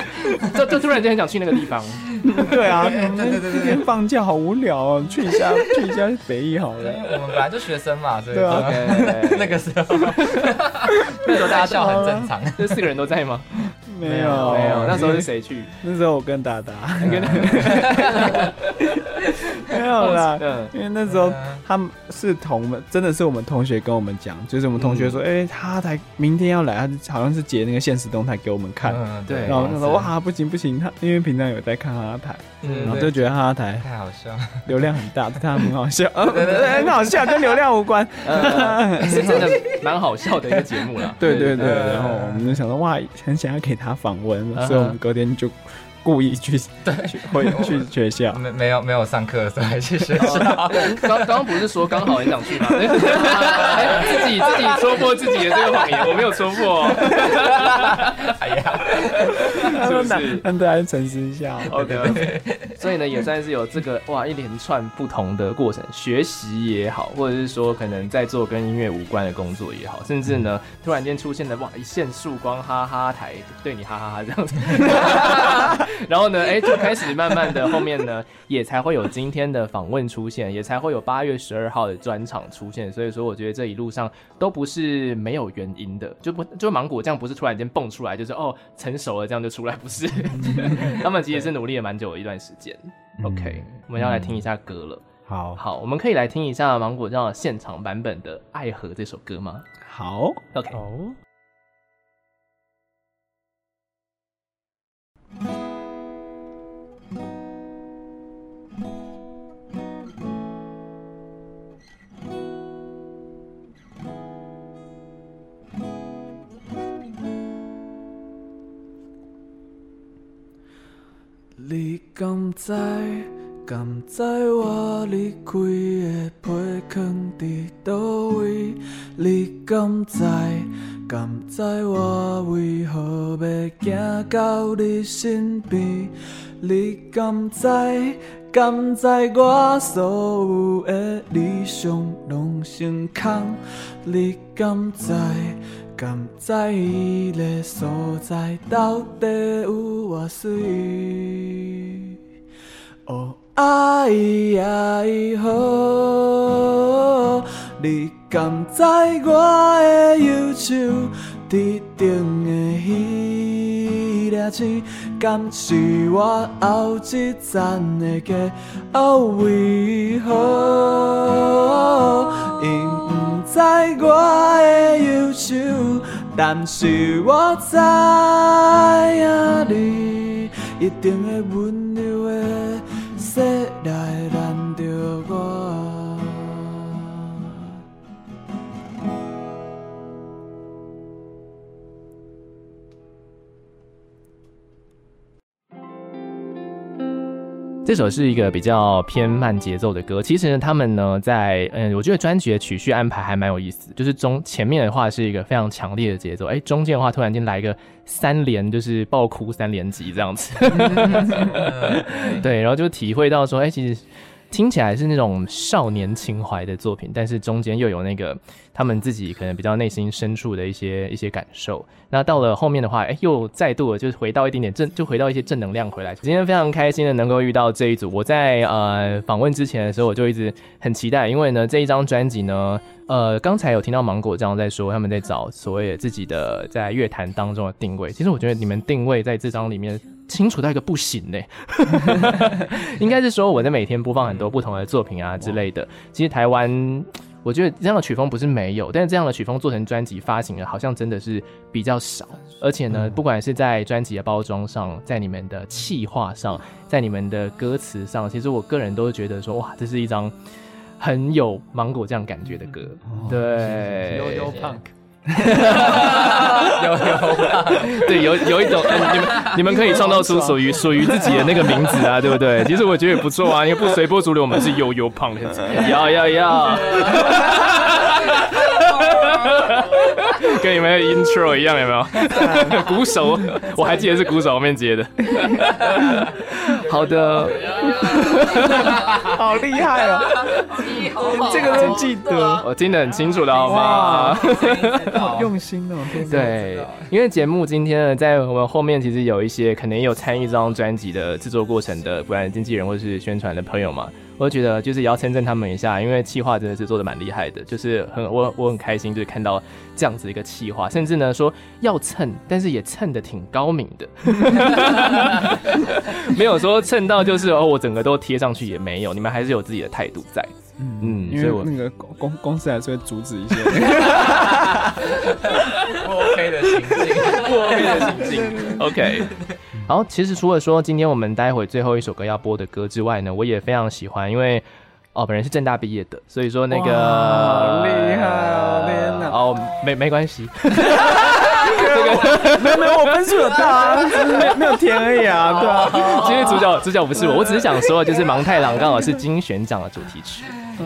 [laughs] 这这突然间很想去那个地方。对啊，[laughs] 对对对，今天放假好无聊哦，去一下 [laughs] 去一下北艺好了。我们本来就学生嘛，所以对啊，那个时候那时候大家笑很正常。这四个人都在吗？没有没有，那时候是谁去？那时候我跟达达。没有啦，因为那时候他们是同门，真的是我们同学跟我们讲，就是我们同学说，哎，哈哈台明天要来，他好像是截那个现实动态给我们看，对，然后他说哇，不行不行，他因为平常有在看哈哈台，然后就觉得哈哈台太好笑，流量很大，他很好笑，[laughs] 对对对，很好笑，跟流量无关，是真的蛮好笑的一个节目啦，[laughs] 对对对，然后我们就想说哇，很想要给他访问，所以我们隔天就。故意去对会去 [laughs] 学校，没没有没有上课的时候还去学校。刚刚刚不是说刚好很想去吗？[laughs] 自己自己戳破自己的这个谎言，我没有戳破。哎呀，是不是？难得还是诚实一下。[laughs] OK，所以呢，也算是有这个哇一连串不同的过程，学习也好，或者是说可能在做跟音乐无关的工作也好，甚至呢突然间出现了哇一线曙光，哈哈台对你哈哈哈这样子。然后呢，哎，就开始慢慢的，后面呢，也才会有今天的访问出现，也才会有八月十二号的专场出现。所以说，我觉得这一路上都不是没有原因的，就不就芒果酱不是突然间蹦出来，就是哦成熟了这样就出来，不是。[laughs] 他们其实是努力了蛮久的一段时间。OK，我们要来听一下歌了。好好，我们可以来听一下芒果酱现场版本的《爱河》这首歌吗？好，OK。你敢知？敢知我离开的被藏伫倒位？你敢知？敢知我为何要行到你身边？你敢知？敢知我所有的理想拢成空？你敢知？敢知伊个所在到底有偌水？哦，爱爱河，你敢知我的忧愁？天顶的彼粒星，敢是我后一站的家？哦，为何？因不知我的忧愁，但是我知影你一定会温柔说这首是一个比较偏慢节奏的歌。其实呢，他们呢在嗯，我觉得专辑的曲序安排还蛮有意思。就是中前面的话是一个非常强烈的节奏，哎，中间的话突然间来一个三连，就是爆哭三连击这样子。[laughs] 对，然后就体会到说，哎，其实。听起来是那种少年情怀的作品，但是中间又有那个他们自己可能比较内心深处的一些一些感受。那到了后面的话，哎，又再度的就是回到一点点正，就回到一些正能量回来。今天非常开心的能够遇到这一组。我在呃访问之前的时候，我就一直很期待，因为呢这一张专辑呢，呃刚才有听到芒果这样在说他们在找所谓自己的在乐坛当中的定位。其实我觉得你们定位在这张里面。清楚到一个不行呢，[laughs] 应该是说我在每天播放很多不同的作品啊之类的。其实台湾，我觉得这样的曲风不是没有，但是这样的曲风做成专辑发行了，好像真的是比较少。而且呢，不管是在专辑的包装上，在你们的气化上，在你们的歌词上，其实我个人都觉得说，哇，这是一张很有芒果酱感觉的歌。对，悠悠 punk。有有 [laughs] 对，有有一种，欸、你们你们可以创造出属于属于自己的那个名字啊，[laughs] 对不对？其实我觉得也不错啊，因为不随波逐流，我们是悠悠胖的，要 [laughs] 要要，跟你们的 intro 一样，有没有？鼓手，我还记得是鼓手后面接的。好的，[laughs] 好厉害哦！这个都记得，我听得很清楚的好吗？[laughs] 好用心哦，对，因为节目今天呢，在我们后面其实有一些可能也有参与这张专辑的制作过程的，不然经纪人或是宣传的朋友嘛，我觉得就是也要称赞他们一下，因为企划真的是做的蛮厉害的，就是很我我很开心，就是看到这样子一个企划，甚至呢说要蹭，但是也蹭的挺高明的，[laughs] 没有说蹭到就是哦我整个都贴上去也没有，你们还是有自己的态度在。嗯，因为那个公公公司还是会阻止一些 [laughs] 不 OK 的行径，不 OK 的行径。OK，好，其实除了说今天我们待会最后一首歌要播的歌之外呢，我也非常喜欢，因为哦，本人是正大毕业的，所以说那个好厉害哦，天哪，哦，没没关系。[laughs] 这个没有没有，我分数有到啊，没有没有填而已啊，对啊。[laughs] 其实主角主角不是我，我只是想说，就是《盲太郎》刚好是金旋奖的主题曲，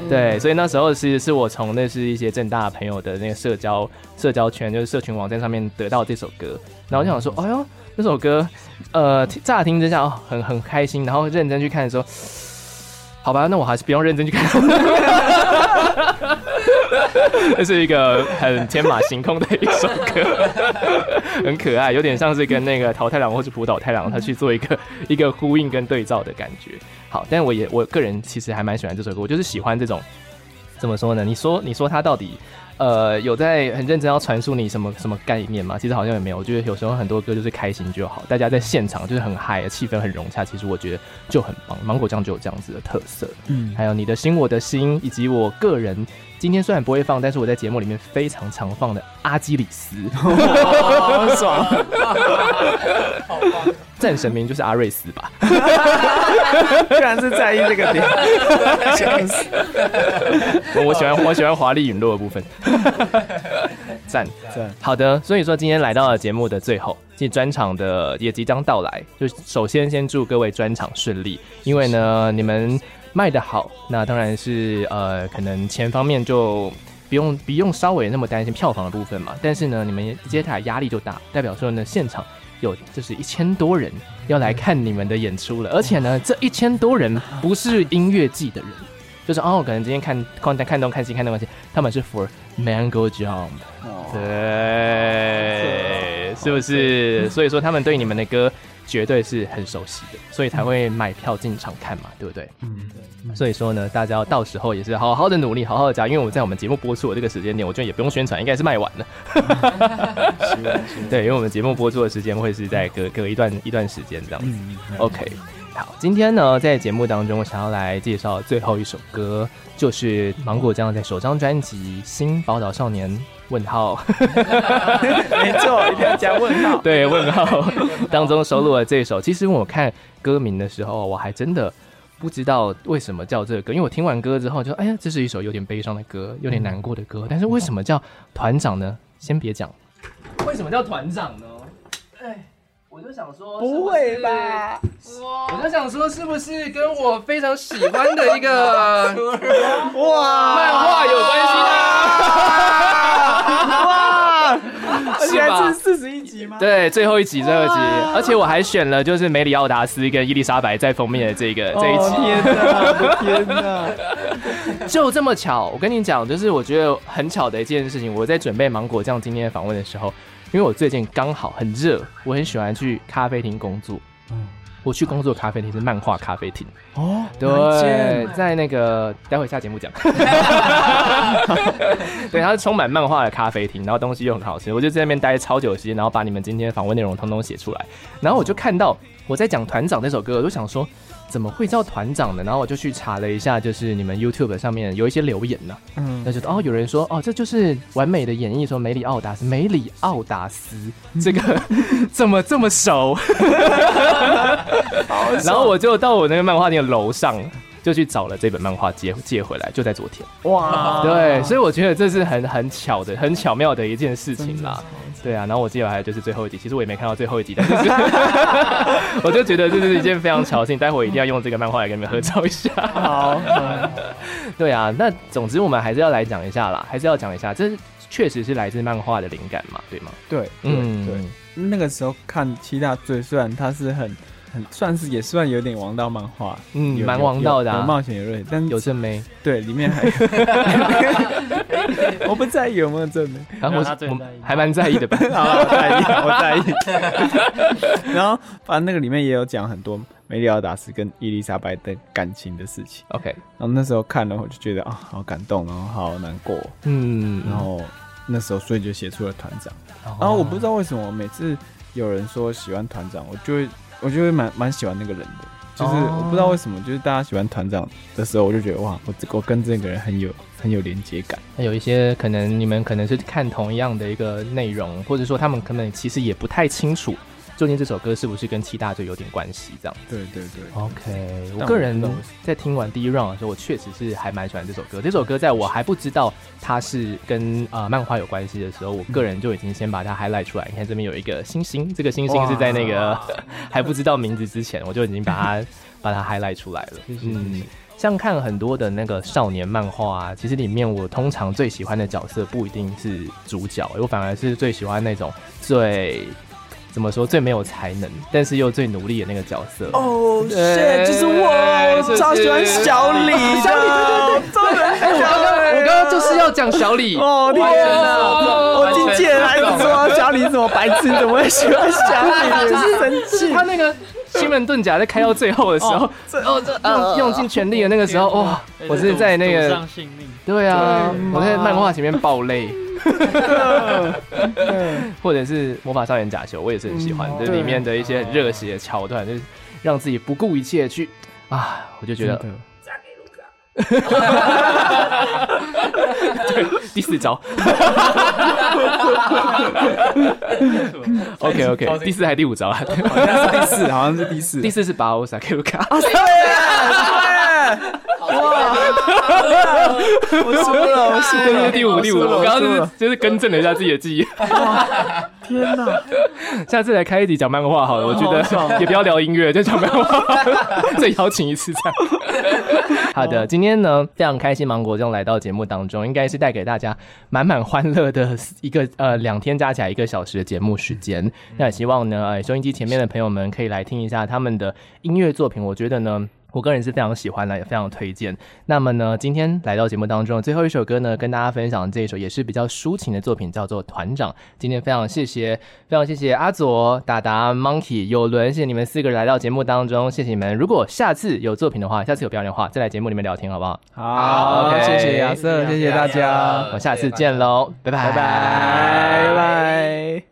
对，所以那时候是是我从那是一些正大朋友的那个社交社交圈，就是社群网站上面得到这首歌，然后我就想说，哎呦，这首歌，呃，乍听之下哦，很很开心，然后认真去看的时候。好吧，那我还是不用认真去看。[laughs] 这是一个很天马行空的一首歌，很可爱，有点像是跟那个桃太郎或是浦岛太郎他去做一个一个呼应跟对照的感觉。好，但我也我个人其实还蛮喜欢这首歌，我就是喜欢这种怎么说呢？你说你说他到底？呃，有在很认真要传输你什么什么概念吗？其实好像也没有。我觉得有时候很多歌就是开心就好，大家在现场就是很嗨，气氛很融洽。其实我觉得就很棒。芒果酱就有这样子的特色。嗯，还有你的心，我的心，以及我个人今天虽然不会放，但是我在节目里面非常常放的阿基里斯，[laughs] 好爽，[laughs] 好棒。战神明就是阿瑞斯吧？[laughs] 居然是在意这个点，[laughs] 我喜欢我喜欢华丽陨落的部分。[laughs] 赞赞，好的。所以说今天来到了节目的最后，其实专场的也即将到来。就首先先祝各位专场顺利，因为呢你们卖的好，那当然是呃可能钱方面就不用不用稍微那么担心票房的部分嘛。但是呢你们接下来压力就大，代表说呢现场。有就是一千多人要来看你们的演出了，而且呢，这一千多人不是音乐季的人，就是哦，可能今天看看看东看西看东看西，他们是 for Mango Jump，对，是不是？所以说他们对你们的歌。绝对是很熟悉的，所以才会买票进场看嘛，对不对？嗯，对。所以说呢，大家要到时候也是好好的努力，好好的加，因为我们在我们节目播出的这个时间点，我觉得也不用宣传，应该是卖完了。[laughs] 对，因为我们节目播出的时间会是在隔隔一段一段时间这样子。嗯，OK。好，今天呢，在节目当中，我想要来介绍最后一首歌，就是芒果酱在首张专辑《新宝岛少年》。问号，[laughs] 没错，一定要加问号。[laughs] 对，问号 [laughs] 当中收录了这首。其实我看歌名的时候，我还真的不知道为什么叫这个歌，因为我听完歌之后就，哎呀，这是一首有点悲伤的歌，有点难过的歌。但是为什么叫团长呢？先别讲，为什么叫团长呢？哎，我就想说，不会吧？我就想说，是不是跟我非常喜欢的一个哇漫画有关系呢？哇！[laughs] 而且是四十一集吗？对，最后一集，最后一集，而且我还选了就是梅里奥达斯跟伊丽莎白在封面的这个这一集。天哪！天哪！[laughs] 就这么巧，我跟你讲，就是我觉得很巧的一件事情。我在准备芒果酱今天的访问的时候，因为我最近刚好很热，我很喜欢去咖啡厅工作。嗯。我去工作咖啡厅是漫画咖啡厅哦，对，在那个待会下节目讲，[laughs] 对，它是充满漫画的咖啡厅，然后东西又很好吃，我就在那边待超久的时间，然后把你们今天访问内容通通写出来，然后我就看到我在讲团长那首歌，我就想说。怎么会叫团长呢？然后我就去查了一下，就是你们 YouTube 上面有一些留言呢、啊。嗯，那就哦，有人说哦，这就是完美的演绎，说梅里奥达斯，梅里奥达斯，这个 [laughs] 怎么这么熟？[laughs] 然后我就到我那个漫画店的楼上。就去找了这本漫画借借回来，就在昨天。哇，对，所以我觉得这是很很巧的、很巧妙的一件事情啦。对啊，然后我记得还有就是最后一集，其实我也没看到最后一集，但是 [laughs] 我就觉得这是一件非常巧的事情。待会儿一定要用这个漫画来跟你们合照一下。[laughs] 好，对啊，那总之我们还是要来讲一下啦，还是要讲一下，这确实是来自漫画的灵感嘛，对吗？对，嗯，对。那个时候看七大罪，虽然它是很。很 [laughs] 算是也算有点王道漫画，嗯，蛮王道的，啊，有冒险有热血，但有正妹，对，里面还有，[laughs] 我不在意有没有正妹，然后我我还蛮在意的吧，[laughs] 好，我在意，我在意。然后反正那个里面也有讲很多梅里奥达斯跟伊丽莎白的感情的事情。OK，然后那时候看了我就觉得啊，好感动，然后好难过，嗯，然后那时候所以就写出了团长。然后我不知道为什么每次有人说喜欢团长，我就会。我就会蛮蛮喜欢那个人的，就是我不知道为什么，就是大家喜欢团长的时候，我就觉得哇，我我跟这个人很有很有连接感。有一些可能你们可能是看同样的一个内容，或者说他们可能其实也不太清楚究竟这首歌是不是跟七大罪有点关系？这样。对对对。OK，我个人在听完第一 round 的时候，我确实是还蛮喜欢这首歌。这首歌在我还不知道它是跟呃漫画有关系的时候，我个人就已经先把它 highlight 出来。你看这边有一个星星，这个星星是在那个 [laughs] 还不知道名字之前，我就已经把它把它 highlight 出来了。嗯。像看很多的那个少年漫画啊，其实里面我通常最喜欢的角色不一定是主角，我反而是最喜欢那种最怎么说最没有才能，但是又最努力的那个角色。哦，是，就是我，我超喜欢小李，小李，对对对，哎，我刚刚我刚刚就是要讲小李。哦天哪，我经纪人还说小李怎么白痴，怎么会喜欢小李？[laughs] 就是生气，他那个。西门遁甲在开到最后的时候，哦，这用用尽全力的那个时候，哇！我是在那个，对啊，我在漫画前面爆泪，[laughs] 或者是魔法少年假修，我也是很喜欢，这里面的一些热血的桥段，就是让自己不顾一切去啊，我就觉得。对，[laughs] 第四招。[laughs] OK OK，第四还是第五招啊？好像是第四，好像是第四。第四是把我撒 Q 卡。啊，对耶！哇！我输了，我输了。第五，第五。我刚刚就是就是更正了一下自己的记忆。天哪！下次来开一集讲漫画好了，我觉得也不要聊音乐，就讲漫画，再邀请一次这样。好的，今天呢非常开心，芒果酱来到节目当中，应该是带给大家满满欢乐的一个呃两天加起来一个小时的节目时间。那也希望呢，呃，收音机前面的朋友们可以来听一下他们的音乐作品，我觉得呢。我个人是非常喜欢的，也非常推荐。那么呢，今天来到节目当中最后一首歌呢，跟大家分享这一首也是比较抒情的作品，叫做《团长》。今天非常谢谢，非常谢谢阿左、达达、Monkey、有伦，谢谢你们四个人来到节目当中，谢谢你们。如果下次有作品的话，下次有表演的话，再来节目里面聊天，好不好？好，okay, 谢谢亚瑟，谢谢大家，我下次见喽，拜拜，拜拜，拜拜。